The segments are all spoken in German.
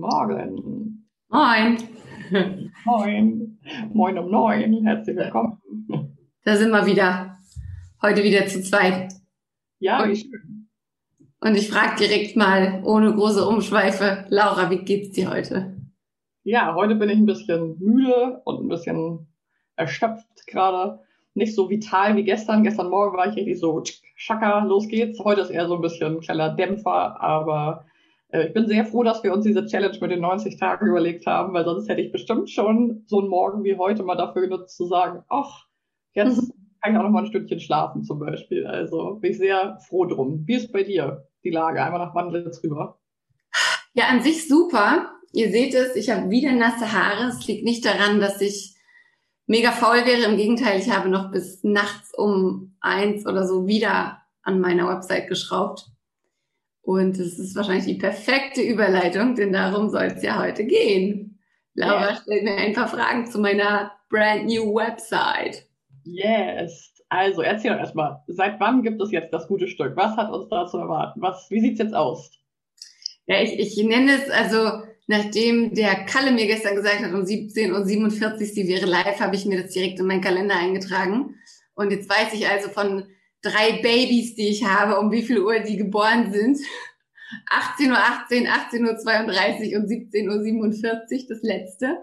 Guten Morgen. Moin. Moin. Moin um neun. Herzlich willkommen. Da sind wir wieder. Heute wieder zu zweit. Ja, wie schön. Und ich frage direkt mal, ohne große Umschweife, Laura, wie geht's dir heute? Ja, heute bin ich ein bisschen müde und ein bisschen erschöpft gerade. Nicht so vital wie gestern. Gestern Morgen war ich richtig so, schaka, los geht's. Heute ist eher so ein bisschen ein kleiner Dämpfer, aber ich bin sehr froh, dass wir uns diese Challenge mit den 90 Tagen überlegt haben, weil sonst hätte ich bestimmt schon so einen Morgen wie heute mal dafür genutzt zu sagen, ach, jetzt mhm. kann ich auch noch mal ein Stündchen schlafen zum Beispiel. Also bin ich sehr froh drum. Wie ist bei dir? die Lage? Einmal nach Wandlitz rüber. Ja, an sich super. Ihr seht es, ich habe wieder nasse Haare. Es liegt nicht daran, dass ich mega faul wäre. Im Gegenteil, ich habe noch bis nachts um eins oder so wieder an meiner Website geschraubt. Und es ist wahrscheinlich die perfekte Überleitung, denn darum soll es ja heute gehen. Laura yeah. stellt mir ein paar Fragen zu meiner brand new Website. Yes. Also erzähl doch erstmal, seit wann gibt es jetzt das gute Stück? Was hat uns da zu erwarten? Was, wie sieht's jetzt aus? Ja, ich, ich nenne es also, nachdem der Kalle mir gestern gesagt hat, um 17.47 Uhr sie wäre live, habe ich mir das direkt in meinen Kalender eingetragen. Und jetzt weiß ich also von drei Babys, die ich habe, um wie viel Uhr die geboren sind. 18.18 Uhr, 18 Uhr 32 und 17.47 Uhr, das letzte.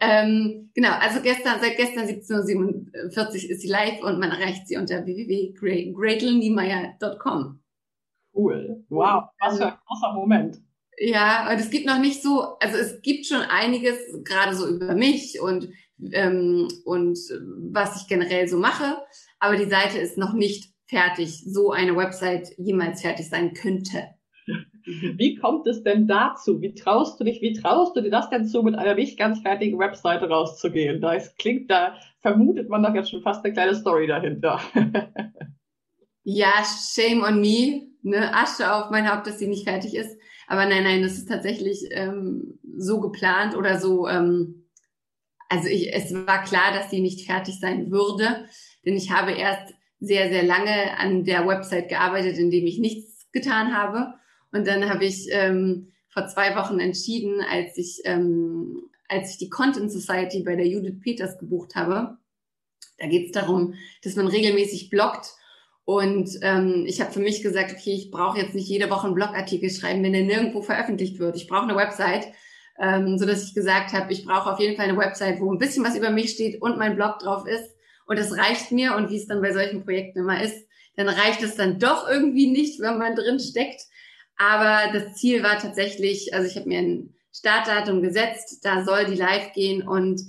Ähm, genau, also gestern, seit gestern 17.47 Uhr ist sie live und man erreicht sie unter www.gretelniemeyer.com. Cool. Wow, was für ein großer Moment. Ja, und es gibt noch nicht so, also es gibt schon einiges, gerade so über mich und, ähm, und was ich generell so mache, aber die Seite ist noch nicht fertig, so eine Website jemals fertig sein könnte. Wie kommt es denn dazu? Wie traust du dich, wie traust du dir das denn zu, mit einer nicht ganz fertigen Webseite rauszugehen? Da ist, klingt, da vermutet man doch jetzt schon fast eine kleine Story dahinter. ja, shame on me. Ne? Asche auf mein Haupt, dass sie nicht fertig ist. Aber nein, nein, das ist tatsächlich ähm, so geplant oder so. Ähm, also ich, es war klar, dass sie nicht fertig sein würde, denn ich habe erst sehr, sehr lange an der Website gearbeitet, indem ich nichts getan habe. Und dann habe ich ähm, vor zwei Wochen entschieden, als ich, ähm, als ich die Content Society bei der Judith Peters gebucht habe. Da geht es darum, dass man regelmäßig bloggt. Und ähm, ich habe für mich gesagt, okay, ich brauche jetzt nicht jede Woche einen Blogartikel schreiben, wenn der nirgendwo veröffentlicht wird. Ich brauche eine Website, ähm, so dass ich gesagt habe, ich brauche auf jeden Fall eine Website, wo ein bisschen was über mich steht und mein Blog drauf ist. Und das reicht mir. Und wie es dann bei solchen Projekten immer ist, dann reicht es dann doch irgendwie nicht, wenn man drin steckt. Aber das Ziel war tatsächlich, also ich habe mir ein Startdatum gesetzt, da soll die live gehen und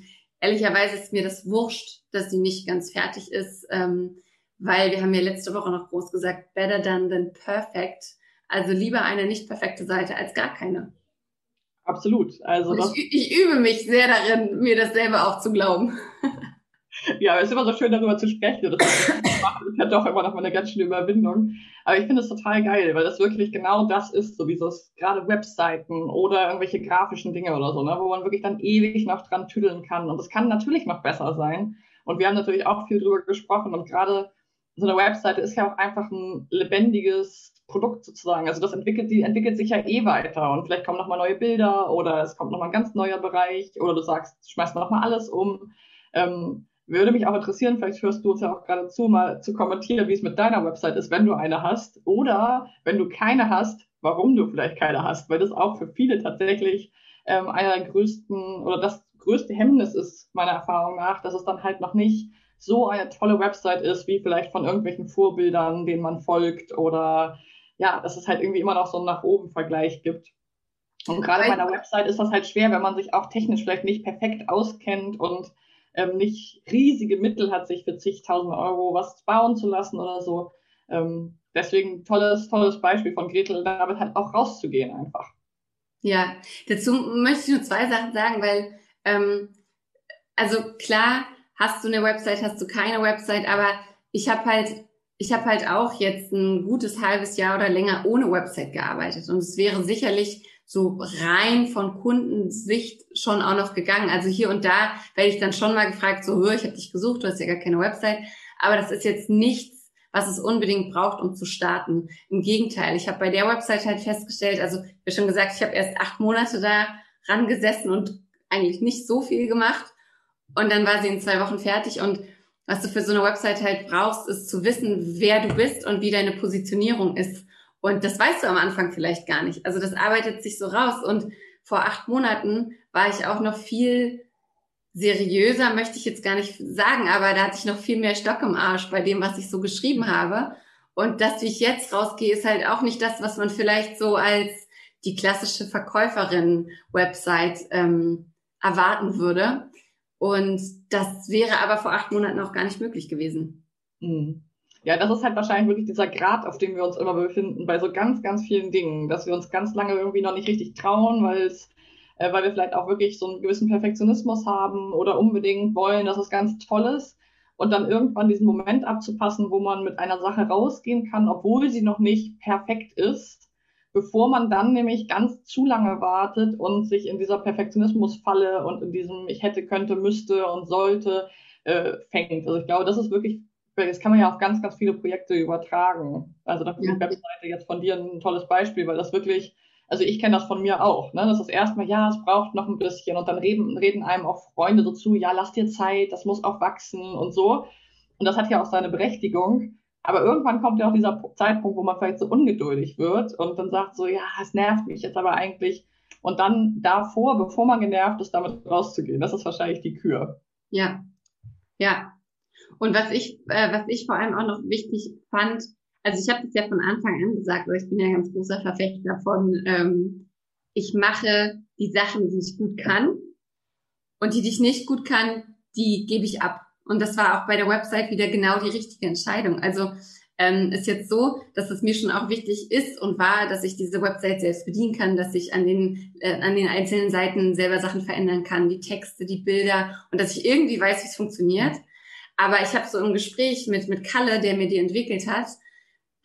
ehrlicherweise ist mir das wurscht, dass sie nicht ganz fertig ist, ähm, weil wir haben ja letzte Woche noch groß gesagt, better done than perfect. Also lieber eine nicht perfekte Seite als gar keine. Absolut. Also ich, ich, übe mich sehr darin, mir das selber auch zu glauben. Ja, es ist immer so schön, darüber zu sprechen. Das ist ja doch immer noch mal eine ganz schöne Überwindung. Aber ich finde es total geil, weil das wirklich genau das ist, so wie so gerade Webseiten oder irgendwelche grafischen Dinge oder so, ne, wo man wirklich dann ewig noch dran tüdeln kann. Und es kann natürlich noch besser sein. Und wir haben natürlich auch viel drüber gesprochen. Und gerade so eine Webseite ist ja auch einfach ein lebendiges Produkt sozusagen. Also das entwickelt, die entwickelt sich ja eh weiter und vielleicht kommen nochmal neue Bilder oder es kommt nochmal ein ganz neuer Bereich oder du sagst, schmeißt nochmal alles um. Ähm, würde mich auch interessieren, vielleicht hörst du uns ja auch gerade zu, mal zu kommentieren, wie es mit deiner Website ist, wenn du eine hast. Oder wenn du keine hast, warum du vielleicht keine hast, weil das auch für viele tatsächlich ähm, einer der größten oder das größte Hemmnis ist, meiner Erfahrung nach, dass es dann halt noch nicht so eine tolle Website ist, wie vielleicht von irgendwelchen Vorbildern, denen man folgt oder ja, dass es halt irgendwie immer noch so einen nach oben Vergleich gibt. Und gerade bei einer Website ist das halt schwer, wenn man sich auch technisch vielleicht nicht perfekt auskennt und ähm, nicht riesige Mittel hat, sich für zigtausend Euro was bauen zu lassen oder so. Ähm, deswegen tolles, tolles Beispiel von Gretel, damit halt auch rauszugehen einfach. Ja, dazu möchte ich nur zwei Sachen sagen, weil, ähm, also klar, hast du eine Website, hast du keine Website, aber ich habe halt, ich habe halt auch jetzt ein gutes halbes Jahr oder länger ohne Website gearbeitet und es wäre sicherlich so rein von Kundensicht schon auch noch gegangen. Also hier und da werde ich dann schon mal gefragt, so, hör, ich habe dich gesucht, du hast ja gar keine Website. Aber das ist jetzt nichts, was es unbedingt braucht, um zu starten. Im Gegenteil, ich habe bei der Website halt festgestellt, also wie schon gesagt, ich habe erst acht Monate da rangesessen und eigentlich nicht so viel gemacht. Und dann war sie in zwei Wochen fertig. Und was du für so eine Website halt brauchst, ist zu wissen, wer du bist und wie deine Positionierung ist. Und das weißt du am Anfang vielleicht gar nicht. Also das arbeitet sich so raus. Und vor acht Monaten war ich auch noch viel seriöser, möchte ich jetzt gar nicht sagen, aber da hatte ich noch viel mehr Stock im Arsch bei dem, was ich so geschrieben habe. Und das, wie ich jetzt rausgehe, ist halt auch nicht das, was man vielleicht so als die klassische Verkäuferin-Website ähm, erwarten würde. Und das wäre aber vor acht Monaten auch gar nicht möglich gewesen. Mhm. Ja, das ist halt wahrscheinlich wirklich dieser Grad, auf dem wir uns immer befinden, bei so ganz, ganz vielen Dingen, dass wir uns ganz lange irgendwie noch nicht richtig trauen, weil es, äh, weil wir vielleicht auch wirklich so einen gewissen Perfektionismus haben oder unbedingt wollen, dass es ganz toll ist. Und dann irgendwann diesen Moment abzupassen, wo man mit einer Sache rausgehen kann, obwohl sie noch nicht perfekt ist, bevor man dann nämlich ganz zu lange wartet und sich in dieser Perfektionismusfalle und in diesem ich hätte, könnte, müsste und sollte äh, fängt. Also ich glaube, das ist wirklich das kann man ja auf ganz, ganz viele Projekte übertragen. Also da finde ja. die Webseite jetzt von dir ein tolles Beispiel, weil das wirklich, also ich kenne das von mir auch, ne? Das ist erstmal, ja, es braucht noch ein bisschen und dann reden, reden einem auch Freunde so zu, ja, lass dir Zeit, das muss auch wachsen und so. Und das hat ja auch seine Berechtigung. Aber irgendwann kommt ja auch dieser Zeitpunkt, wo man vielleicht so ungeduldig wird und dann sagt so, ja, es nervt mich jetzt aber eigentlich. Und dann davor, bevor man genervt ist, damit rauszugehen, das ist wahrscheinlich die Kür. Ja, ja, und was ich, äh, was ich vor allem auch noch wichtig fand, also ich habe das ja von Anfang an gesagt, aber ich bin ja ganz großer Verfechter von, ähm, ich mache die Sachen, die ich gut kann und die, die ich nicht gut kann, die gebe ich ab. Und das war auch bei der Website wieder genau die richtige Entscheidung. Also ähm, ist jetzt so, dass es mir schon auch wichtig ist und war, dass ich diese Website selbst bedienen kann, dass ich an den, äh, an den einzelnen Seiten selber Sachen verändern kann, die Texte, die Bilder und dass ich irgendwie weiß, wie es funktioniert. Aber ich habe so im Gespräch mit, mit Kalle, der mir die entwickelt hat,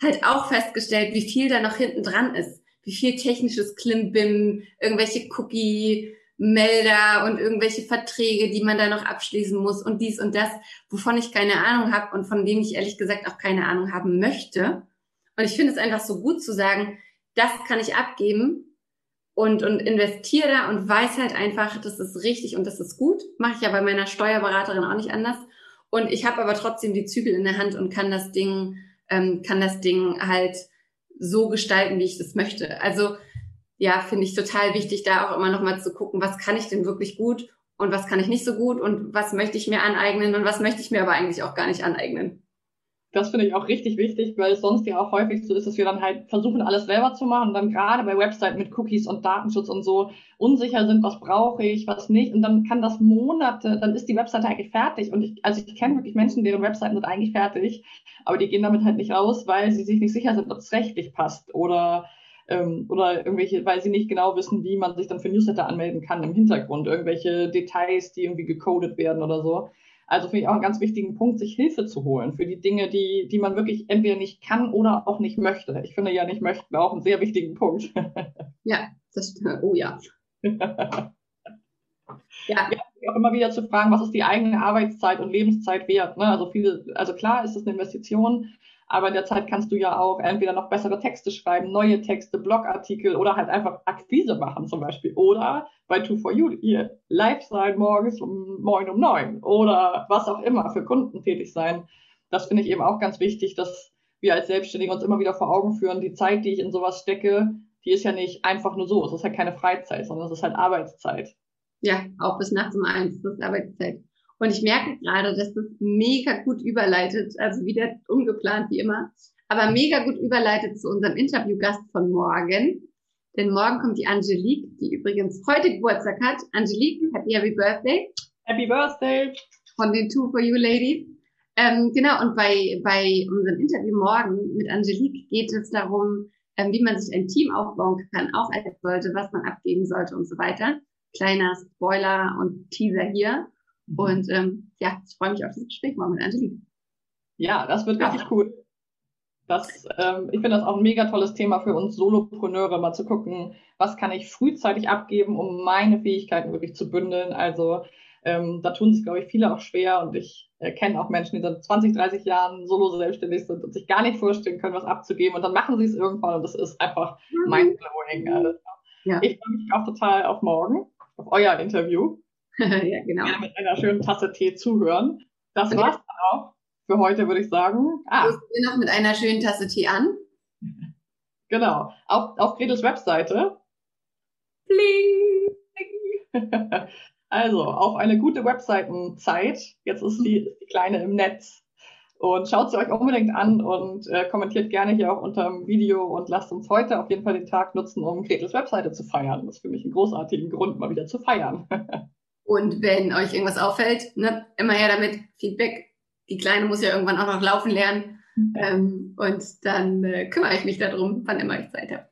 halt auch festgestellt, wie viel da noch hinten dran ist. Wie viel technisches Klimbim, irgendwelche Cookie-Melder und irgendwelche Verträge, die man da noch abschließen muss und dies und das, wovon ich keine Ahnung habe und von denen ich ehrlich gesagt auch keine Ahnung haben möchte. Und ich finde es einfach so gut zu sagen, das kann ich abgeben und, und investiere da und weiß halt einfach, das ist richtig und das ist gut. Mache ich ja bei meiner Steuerberaterin auch nicht anders. Und ich habe aber trotzdem die Zügel in der Hand und kann das Ding, ähm, kann das Ding halt so gestalten, wie ich das möchte. Also ja, finde ich total wichtig, da auch immer noch mal zu gucken, was kann ich denn wirklich gut und was kann ich nicht so gut und was möchte ich mir aneignen und was möchte ich mir aber eigentlich auch gar nicht aneignen. Das finde ich auch richtig wichtig, weil es sonst ja auch häufig so ist, dass wir dann halt versuchen, alles selber zu machen und dann gerade bei Webseiten mit Cookies und Datenschutz und so unsicher sind, was brauche ich, was nicht. Und dann kann das Monate, dann ist die Webseite eigentlich fertig. Und ich, also ich kenne wirklich Menschen, deren Webseiten sind eigentlich fertig, aber die gehen damit halt nicht raus, weil sie sich nicht sicher sind, ob es rechtlich passt oder ähm, oder irgendwelche, weil sie nicht genau wissen, wie man sich dann für Newsletter anmelden kann im Hintergrund, irgendwelche Details, die irgendwie gecodet werden oder so. Also finde ich auch einen ganz wichtigen Punkt, sich Hilfe zu holen für die Dinge, die, die man wirklich entweder nicht kann oder auch nicht möchte. Ich finde ja nicht möchten auch einen sehr wichtigen Punkt. Ja, das. Oh ja. ja. ja. Auch immer wieder zu fragen, was ist die eigene Arbeitszeit und Lebenszeit wert? Ne? Also viele, also klar ist es eine Investition, aber in der Zeit kannst du ja auch entweder noch bessere Texte schreiben, neue Texte, Blogartikel oder halt einfach Akquise machen zum Beispiel. Oder bei 2 4 u hier live sein morgens um neun um neun oder was auch immer für Kunden tätig sein. Das finde ich eben auch ganz wichtig, dass wir als Selbstständige uns immer wieder vor Augen führen, die Zeit, die ich in sowas stecke, die ist ja nicht einfach nur so. Es ist halt keine Freizeit, sondern es ist halt Arbeitszeit. Ja, auch bis nachts um eins, das ist Arbeitszeit. Und ich merke gerade, dass das mega gut überleitet, also wieder ungeplant wie immer, aber mega gut überleitet zu unserem Interviewgast von morgen. Denn morgen kommt die Angelique, die übrigens heute Geburtstag hat. Angelique, happy, happy birthday. Happy birthday. Von den Two for You Ladies. Ähm, genau, und bei, bei unserem Interview morgen mit Angelique geht es darum, ähm, wie man sich ein Team aufbauen kann, auch als sollte, was man abgeben sollte und so weiter. Kleiner Spoiler und Teaser hier. Mhm. Und ähm, ja, ich freue mich auf das Gespräch morgen mit Angelique. Ja, das wird richtig ja. cool. Das, ähm, ich finde das auch ein mega tolles Thema für uns Solopreneure, mal zu gucken, was kann ich frühzeitig abgeben, um meine Fähigkeiten wirklich zu bündeln. Also ähm, da tun sich, glaube ich, viele auch schwer und ich äh, kenne auch Menschen, die seit 20, 30 Jahren solo selbstständig sind und sich gar nicht vorstellen können, was abzugeben und dann machen sie es irgendwann und das ist einfach mhm. mindblowing. Also, ja. Ich freue mich auch total auf morgen, auf euer Interview. ja, genau. Ja, mit einer schönen Tasse Tee zuhören. Das okay. war's dann auch für heute, würde ich sagen. Ah. wir noch mit einer schönen Tasse Tee an. Genau. Auf, auf Gretels Webseite. Bling! Also, auf eine gute Webseitenzeit. Jetzt ist die, die kleine im Netz. Und schaut sie euch unbedingt an und äh, kommentiert gerne hier auch unter dem Video und lasst uns heute auf jeden Fall den Tag nutzen, um Gretels Webseite zu feiern. Das ist für mich ein großartigen Grund, mal wieder zu feiern. Und wenn euch irgendwas auffällt, ne, immer her damit, Feedback. Die Kleine muss ja irgendwann auch noch laufen lernen. Ähm, und dann äh, kümmere ich mich darum, wann immer ich Zeit habe.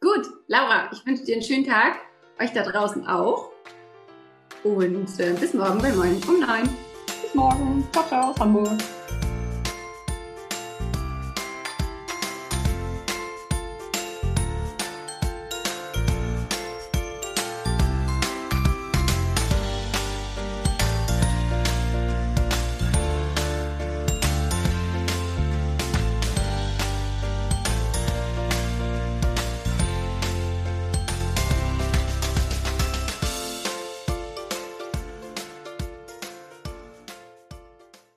Gut, Laura, ich wünsche dir einen schönen Tag. Euch da draußen auch. Und äh, bis morgen bei Moin um 9. Bis morgen. Ciao, ciao aus Hamburg.